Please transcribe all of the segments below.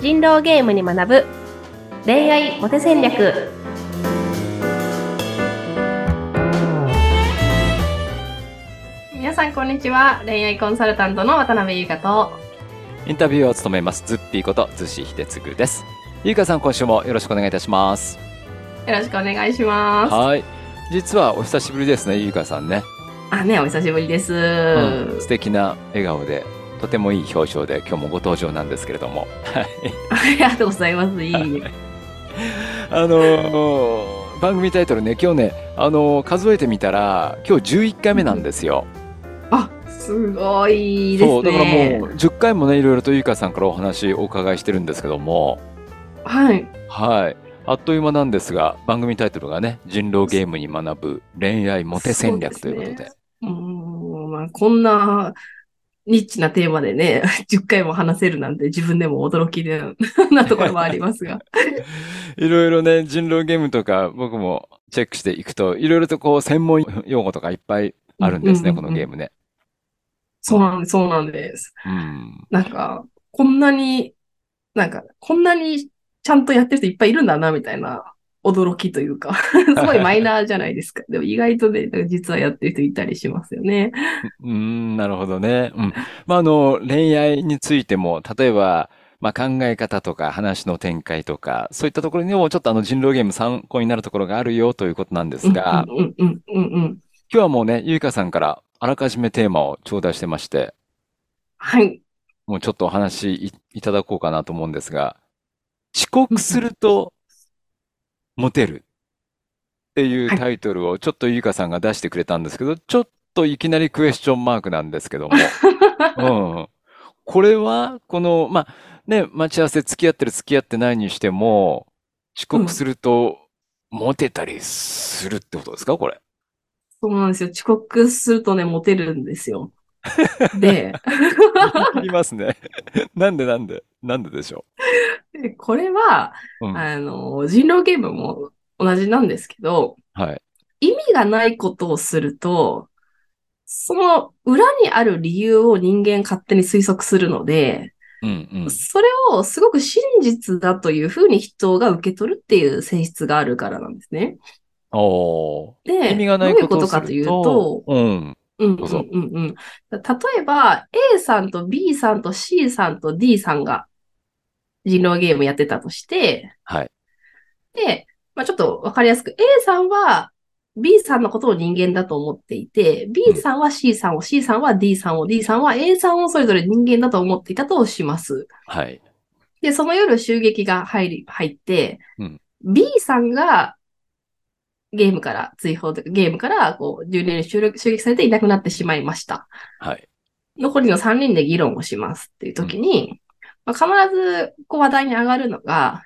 人狼ゲームに学ぶ。恋愛モテ戦略。皆さんこんにちは。恋愛コンサルタントの渡辺優香と。インタビューを務めます。ズッピーことズシヒデツグです。ゆうかさん今週もよろしくお願いいたします。よろしくお願いします。はい。実はお久しぶりですねゆうかさんね、あねお久しぶりです、うん、素敵な笑顔でとてもいい表情で今日もご登場なんですけれども。はい。ありがとうございます。いい。あのー番組タイトルね今日ねあのー数えてみたら今日11回目なんですよ、あすごいですね。そうだからもう10回もねいろいろとゆうかさんからお話お伺いしてるんですけども。はい。はい。あっという間なんですが番組タイトルがね人狼ゲームに学ぶ恋愛モテ戦略ということで。うーん。まあ、こんなニッチなテーマでね、10回も話せるなんて自分でも驚きで なところもありますが。いろいろね人狼ゲームとか僕もチェックしていくといろいろとこう専門用語とかいっぱいあるんですね、うんうんうんこのゲームねそうなんです、そうなんです。うんなんか、こんなに、なんか、こんなにちゃんとやってる人いっぱいいるんだな、みたいな驚きというか、すごいマイナーじゃないですか。でも意外とね、実はやってる人いたりしますよね。うーん、なるほどね。うん。まあ、あの、恋愛についても、例えば、まあ、考え方とか話の展開とか、そういったところにもちょっとあの人狼ゲーム参考になるところがあるよということなんですが、うんうんうん。今日はもうね、ゆいかさんからあらかじめテーマを頂戴してまして、はい。もうちょっとお話い、いただこうかなと思うんですが、遅刻するとモテるっていうタイトルをちょっとゆいかさんが出してくれたんですけど、ちょっといきなりクエスチョンマークなんですけども、うん。これは、この、まあ、ね、待ち合わせ付き合ってる付き合ってないにしても、遅刻すると、モテたりするってことですか？これ。そうなんですよ。遅刻するとね、モテるんですよ。で、言いますね。なんでなんで？なんででしょでこれは、う。うん。あの、人狼ゲームも同じなんですけど、はい。意味がないことをすると、その裏にある理由を人間勝手に推測するので、うんうん。それをすごく真実だというふうに人が受け取るっていう性質があるからなんですね。で、意味がないどういうこととかというるとと、、うん。うんどうぞうんうんうん。例えば、A さんと B さんと C さんと D さんが人狼ゲームやってたとして、はい。で、まあ、ちょっとわかりやすく、A さんは B さんのことを人間だと思っていて、B さんは C さんを、C さんは D さんを、D さんは A さんをそれぞれ人間だと思っていたとします。はい。で、その夜襲撃が入り、入って、うん B さんがゲームから、追放とかゲームから、こう、住人に襲撃襲撃されていなくなってしまいました。はい。残りの3人で議論をしますっていう時に、まあ、必ずこう話題に上がるのが、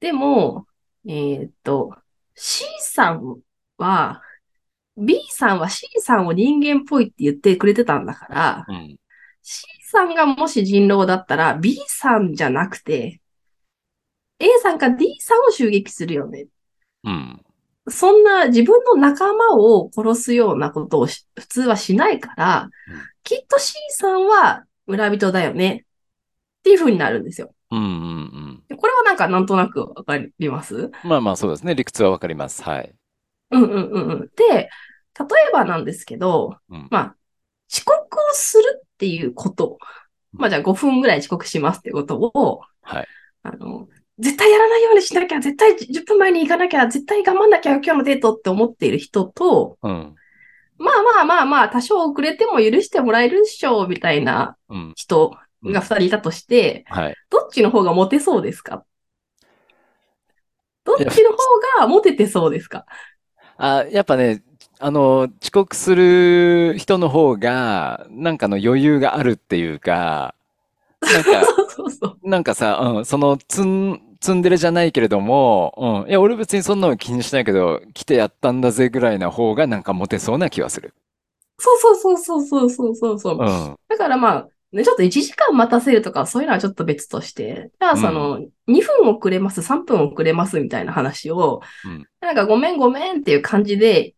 でも、えーっと、C さんは、B さんは C さんを人間っぽいって言ってくれてたんだから、うん。C さんがもし人狼だったら B さんじゃなくて、A さんか D さんを襲撃するよね。うん。そんな自分の仲間を殺すようなことをし普通はしないから、うんきっと C さんは村人だよね。っていう風になるんですよ。うんうんうん。でこれはなんかなんとなくわかります？まあまあそうですね。理屈はわかります。はい。うんうんうんうん。で、例えばなんですけど、うんまあ、遅刻をするっていうこと。まあじゃあ5分ぐらい遅刻しますってことを、はい。あの、絶対やらないようにしなきゃ、絶対10分前に行かなきゃ、絶対頑張んなきゃ今日のデートって思っている人と、うん。まあまあまあまあ、多少遅れても許してもらえるっしょ、みたいなうん。人が二人いたとして、うん、はい、どっちの方がモテそうですか？どっちの方がモテてそうですか？あ、やっぱね、あの、遅刻する人の方が、なんかの余裕があるっていうか、なんか、そうそうなんかさ、うん、その、つん、ツンデレじゃないけれども、うん。いや、俺別にそんなの気にしないけど、来てやったんだぜぐらいな方がなんかモテそうな気はする。そうそうそうそうそうそうそう。うん、だからまあ、ね、ちょっと1時間待たせるとか、そういうのはちょっと別として、じゃあその、2分遅れます、3分遅れますみたいな話を、うんなんかごめんごめんっていう感じで、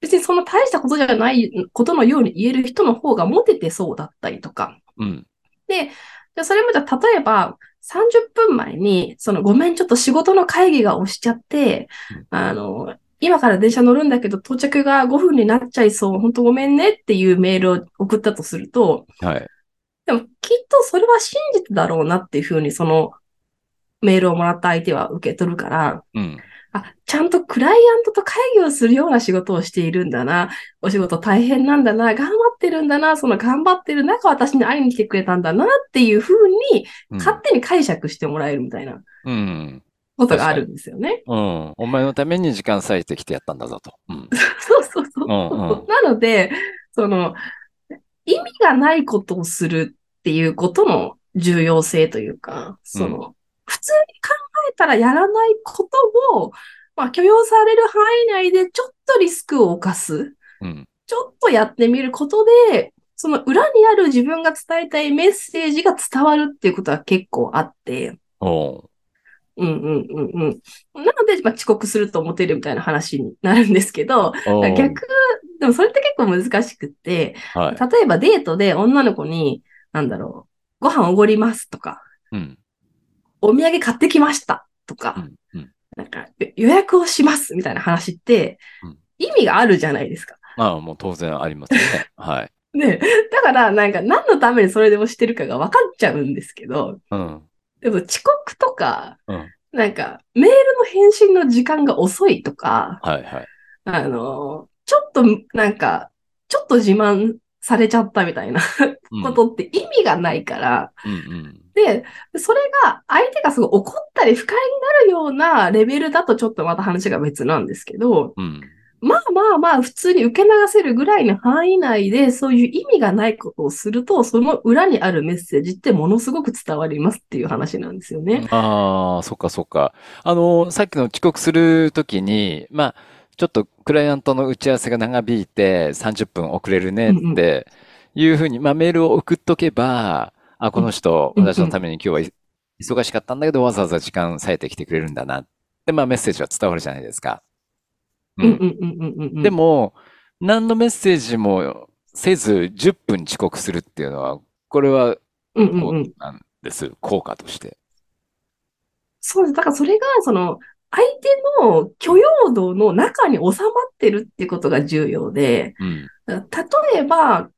別にそんな大したことじゃないことのように言える人の方がモテてそうだったりとか。うん。じでそれもじゃあ、例えば、30分前に、その、ごめん、ちょっと仕事の会議が押しちゃって、うんあの、今から電車乗るんだけど、到着が5分になっちゃいそう、本当ごめんねっていうメールを送ったとすると、はい。でも、きっとそれは真実だろうなっていうふうに、その、メールをもらった相手は受け取るから、うん。あ、ちゃんとクライアントと会議をするような仕事をしているんだな。お仕事大変なんだな。頑張ってるんだな。その頑張ってる中、私に会いに来てくれたんだなっていうふうに、うん勝手に解釈してもらえるみたいなうん。ことがあるんですよね。うん。お前のために時間割いてきてやったんだぞと。うん。そうそうそう。うんうんなので、その、意味がないことをするっていうことの重要性というか、その、普通に考えたらやらないことを、まあ許容される範囲内でちょっとリスクを冒す。うん。ちょっとやってみることで、その裏にある自分が伝えたいメッセージが伝わるっていうことは結構あって、おううんうんうんうん。なので、まあ、遅刻するとモテるみたいな話になるんですけど、逆、でもそれって結構難しくって、はい。例えばデートで女の子に、なんだろう、ご飯おごりますとか、うん。お土産買ってきましたとか、うん。うん。なんかよ予約をしますみたいな話ってうん、意味があるじゃないですか。まあ、もう当然ありますよね。はい。ね、だからなんか何のためにそれでもしてるかが分かっちゃうんですけど、うん。でも遅刻とか、うんなんかメールの返信の時間が遅いとか、はいはい。あの、ちょっとなんか、ちょっと自慢されちゃったみたいなうんことって意味がないから、うんうん。で、それが相手がすごい怒ったり不快になるようなレベルだとちょっとまた話が別なんですけど、うん。まあまあまあ普通に受け流せるぐらいの範囲内でそういう意味がないことをすると、その裏にあるメッセージってものすごく伝わりますっていう話なんですよね。ああ、そっかそっか。あの、さっきの遅刻するときに、まあ、ちょっとクライアントの打ち合わせが長引いて30分遅れるねっていうふうに、まあメールを送っとけば、あ、この人、私のために今日は忙しかったんだけど、わざわざ時間割いてきてくれるんだなって、まあメッセージは伝わるじゃないですか。ううんうんうんうんうんうん。でも、何のメッセージもせず10分遅刻するっていうのは、これはうんうんうんどう。なんです、効果として。そうです。だからそれが、その、相手の許容度の中に収まってるっていうことが重要で、うん。例えば、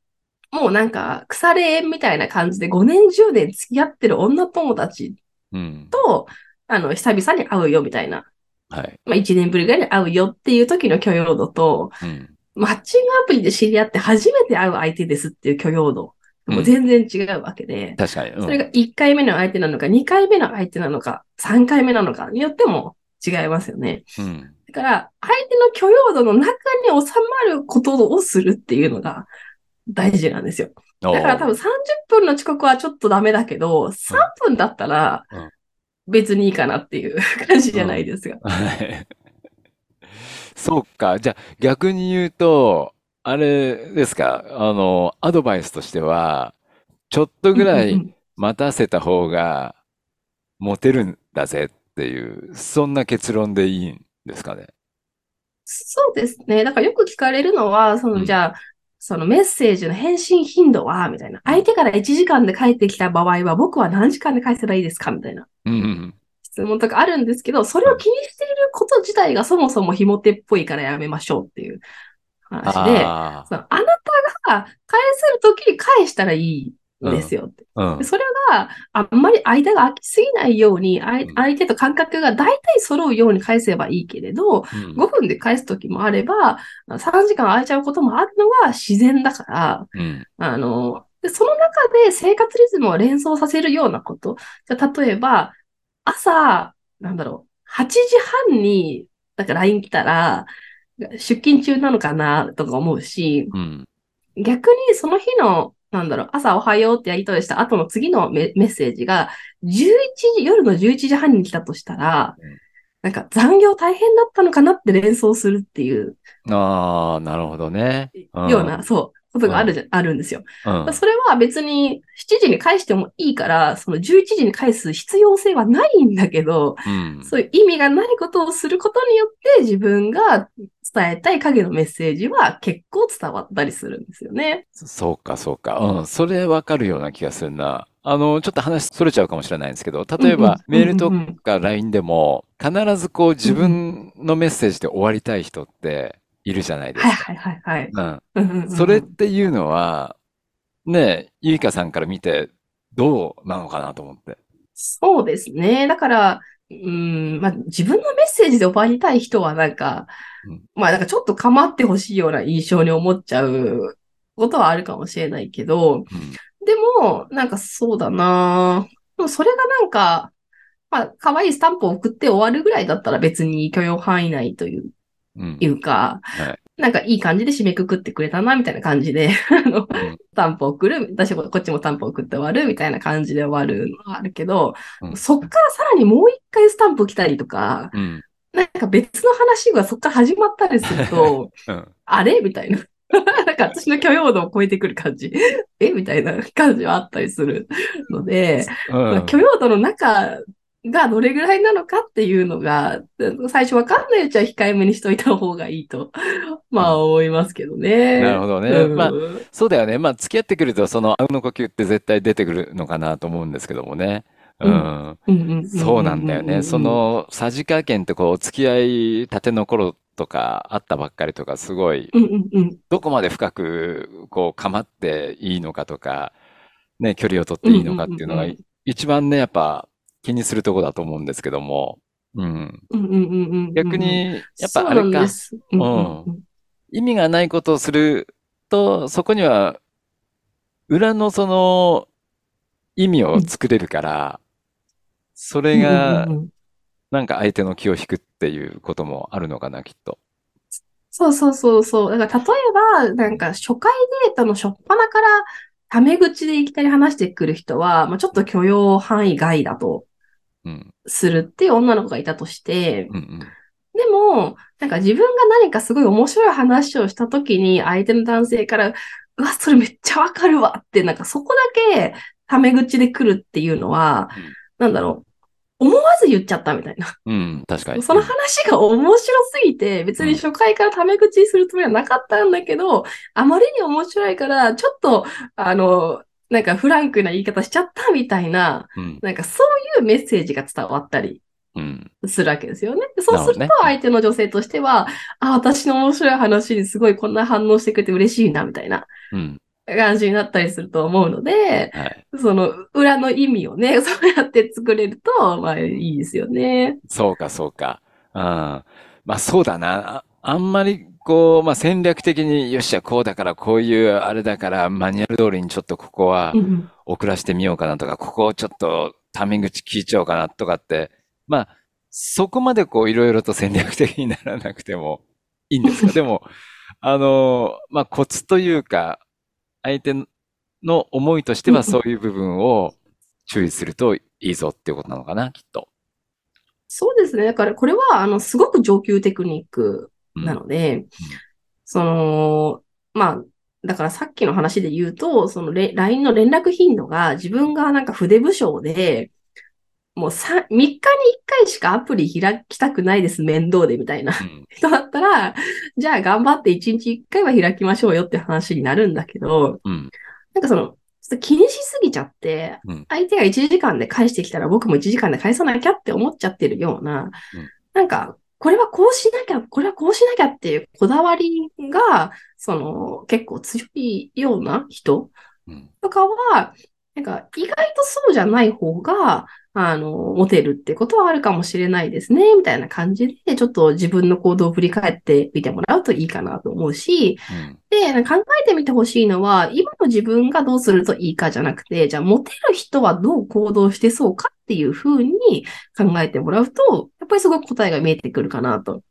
もうなんか腐れ縁みたいな感じで5年10年付き合ってる女友達うん。と、あの、久々に会うよみたいな。はい。まあ1年ぶりぐらいに会うよっていう時の許容度と、うん。マッチングアプリで知り合って初めて会う相手ですっていう許容度。もう全然違うわけで、確かに。うんそれが1回目の相手なのか、2回目の相手なのか、3回目なのかによっても違いますよね。うん。だから、相手の許容度の中に収まることをするっていうのが大事なんですよ。だから多分30分の遅刻はちょっとダメだけど、3分だったらうん別にいいかなっていう 感じじゃないですか。はい。そうか。じゃあ逆に言うと、あれですか、あの、アドバイスとしては、ちょっとぐらいうんうんうん待たせた方がモテるんだぜっていう、そんな結論でいいんですかね？そうですね。だからよく聞かれるのは、その、うんじゃあ、そのメッセージの返信頻度はみたいな。相手から1時間で返ってきた場合は、僕は何時間で返せばいいですか？みたいな。質問とかあるんですけど、それを気にしていること自体がそもそもひも手っぽいからやめましょうっていう話で、あそのあなたが返せるときに返したらいい。んですよって。あ、うん。でそれがあんまり間が空きすぎないように、相手と感覚が大体揃うように返せばいいけれど、うん5分で返すときもあれば、3時間空いちゃうこともあるのが自然だから、うん。あの、でその中で生活リズムを連想させるようなこと。じゃあ例えば、朝、なんだろう、8時半に、なんか LINE 来たら、出勤中なのかなとか思うし、うん。逆にその日の、なんだろう、朝おはようってやり取りした後の次のメメッセージが、11時、夜の11時半に来たとしたらうん、なんか残業大変だったのかなって連想するっていう。ああ、なるほどね。うん。ような、そう、ことがあるじゃ、あるんですよ。うん。それは別に7時に返してもいいから、その11時に返す必要性はないんだけど、うん。そういう意味がないことをすることによって自分が伝えたい影のメッセージは結構伝わったりするんですよね。そうか、そうか。うん。それわかるような気がするな。あの、ちょっと話それちゃうかもしれないんですけど、うんうん例えばメールとうんうんうんか LINE でも、必ずこう自分のメッセージで終わりたい人っているじゃないですか。はいはいはいはい。うん。うんうんうんうんそれっていうのは、ねえ、ゆいかさんから見てどうなのかなと思って。そうですね。だから、うん、まあ、自分のメッセージで終わりたい人はなんか、うんまあなんかちょっと構ってほしいような印象に思っちゃうことはあるかもしれないけど、うんでも、なんかそうだなでもそれがなんか、まあ、可愛いスタンプを送って終わるぐらいだったら別に許容範囲内といううん。いうか、はいなんかいい感じで締めくくってくれたな、みたいな感じで、あの、んスタンプを送る、私もこっちもスタンプを送って終わる、みたいな感じで終わるのはあるけど、うんそっからさらにもう一回スタンプ来たりとか、うん。なんか別の話がそっから始まったりすると、うん。あれ？みたいな。なんか私の許容度を超えてくる感じ。え？みたいな感じはあったりするので、うん。許容度の中がどれぐらいなのかっていうのが、最初わかんないうちは控えめにしといた方がいいと、まあ思いますけどね。なるほどねうんまあそうだよね。まあ、付き合ってくると、その、あうんの呼吸って絶対出てくるのかなと思うんですけどもね。う。うんそうなんだよね。そ、の、さじ加減ってこう、お付き合いたての頃とか、あったばっかりとか、すごい、どこまで深く、こう、構っていいのかとか、ね、距離を取っていいのかっていうのが一番ね、やっぱ、気にするとこだと思うんですけども。うん。うんうんうんうん逆に、やっぱあれか。うんうんうん意味がないことをすると、そこには、裏のその、意味を作れるから、それがなんか相手の気を引くっていうこともあるのかな、きっと。そうそうそうそう。だから例えば、なんか初回デートの初っ端からタメ口でいきなり話してくる人は、まあ、ちょっと許容範囲外だとうん。するっていう女の子がいたとして、うんうん。でも、なんか自分が何かすごい面白い話をしたときに相手の男性から、うわ、それめっちゃわかるわって、なんかそこだけタメ口で来るっていうのは、うんなんだろう、思わず言っちゃったみたいな。うん、確かに。その話が面白すぎて、別に初回からタメ口にするつもりはなかったんだけど、あまりに面白いから、ちょっと、あの、なんかフランクな言い方しちゃったみたいな、うん。なんかそういうメッセージが伝わったりうん。するわけですよね。でそうすると相手の女性としては、あ、私の面白い話にすごいこんな反応してくれて嬉しいな、みたいなうん。感じになったりすると思うので、はい。その裏の意味をね、そうやって作れると、まあいいですよね。そうか、そうか。うん。まあそうだな。ああんまりこう、まあ戦略的に、よっしゃ、こうだから、こういうあれだから、マニュアル通りにちょっとここはうんうん送らせてみようかなとか、ここをちょっとタメ口聞いちゃおうかなとかって、まあ、そこまでこういろいろと戦略的にならなくてもいいんですか？でも、あの、まあコツというか、相手の思いとしてはそういう部分を注意するといいぞっていうことなのかな、きっと。そうですね。だからこれは、あの、すごく上級テクニックうんなので、その、まあ、だからさっきの話で言うと、そのレ LINE の連絡頻度が自分がなんか筆部署で、もうさ3日に1回しかアプリ開きたくないです、面倒でみたいな。うん。人だったら、じゃあ頑張って1日1回は開きましょうよって話になるんだけど、うん。なんかその、ちょっと気にしすぎちゃってうん、相手が1時間で返してきたら僕も1時間で返さなきゃって思っちゃってるような、うん。なんか、これはこうしなきゃ、これはこうしなきゃっていうこだわりが、その、結構強いような人うん。とかは、なんか、意外とそうじゃない方が、あの、モテるってことはあるかもしれないですね、みたいな感じで、ちょっと自分の行動を振り返ってみてもらうといいかなと思うし、うん。で、考えてみてほしいのは、今の自分がどうするといいかじゃなくて、じゃあ、モテる人はどう行動してそうかっていうふうに考えてもらうと、やっぱりすごく答えが見えてくるかなと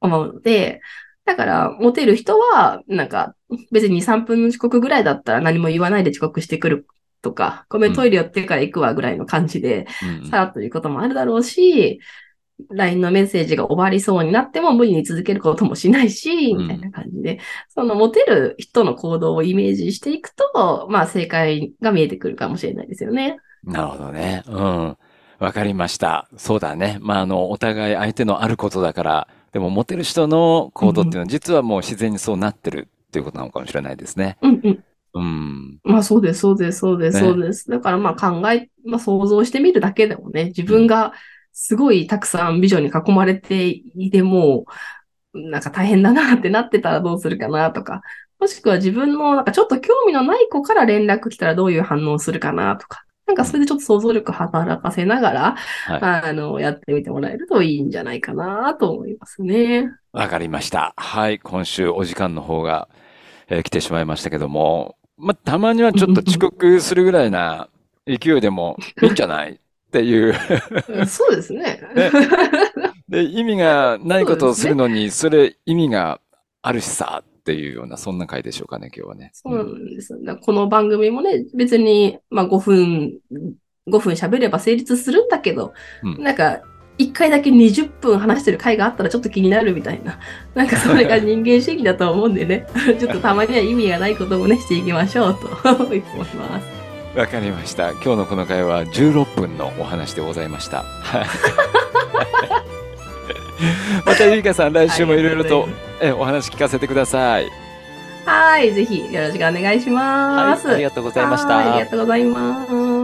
思うので、だから、モテる人は、なんか、別に2、3分の遅刻ぐらいだったら何も言わないで遅刻してくるとか、ごめん、トイレ寄ってから行くわぐらいの感じで、うんさらっということもあるだろうし、LINE のメッセージが終わりそうになっても無理に続けることもしないし、うんみたいな感じで、そのモテる人の行動をイメージしていくと、まあ正解が見えてくるかもしれないですよね。なるほどね。うん。わかりました。そうだね。まあ、あの、お互い相手のあることだから、でもモテる人の行動っていうのは実はもう自然にそうなってるっていうことなのかもしれないですね。うんうん。うん。まあそうです、そうです、そうです、ねそうです。だからまあ考え、まあ想像してみるだけでもね、自分がすごいたくさん美女に囲まれていても、なんか大変だなってなってたらどうするかなとか、もしくは自分のなんかちょっと興味のない子から連絡来たらどういう反応するかなとか、なんかそれでちょっと想像力働かせながら、はい。あの、やってみてもらえるといいんじゃないかなと思いますね。わかりました。はい。今週お時間の方が、えー来てしまいましたけども、まあ、たまにはちょっと遅刻するぐらいな勢いでもいいんじゃないっていう。そうですね。ねで、意味がないことをするのに、それ意味があるしさっていうような、そんな回でしょうかね、今日はね。そうなんです。だからこの番組もね、別に、まあ5分、5分喋れば成立するんだけど、うんなんか、1回だけ20分話してる回があったらちょっと気になるみたいな。なんかそれが人間主義だと思うんでね、ちょっとたまには意味がないこともね、していきましょうと思います。わかりました。今日のこの回は16分のお話でございました。はい。またゆいかさん、来週もいろいろとえお話聞かせてください。はい、ぜひよろしくお願いします。はい、ありがとうございました。はいありがとうございます。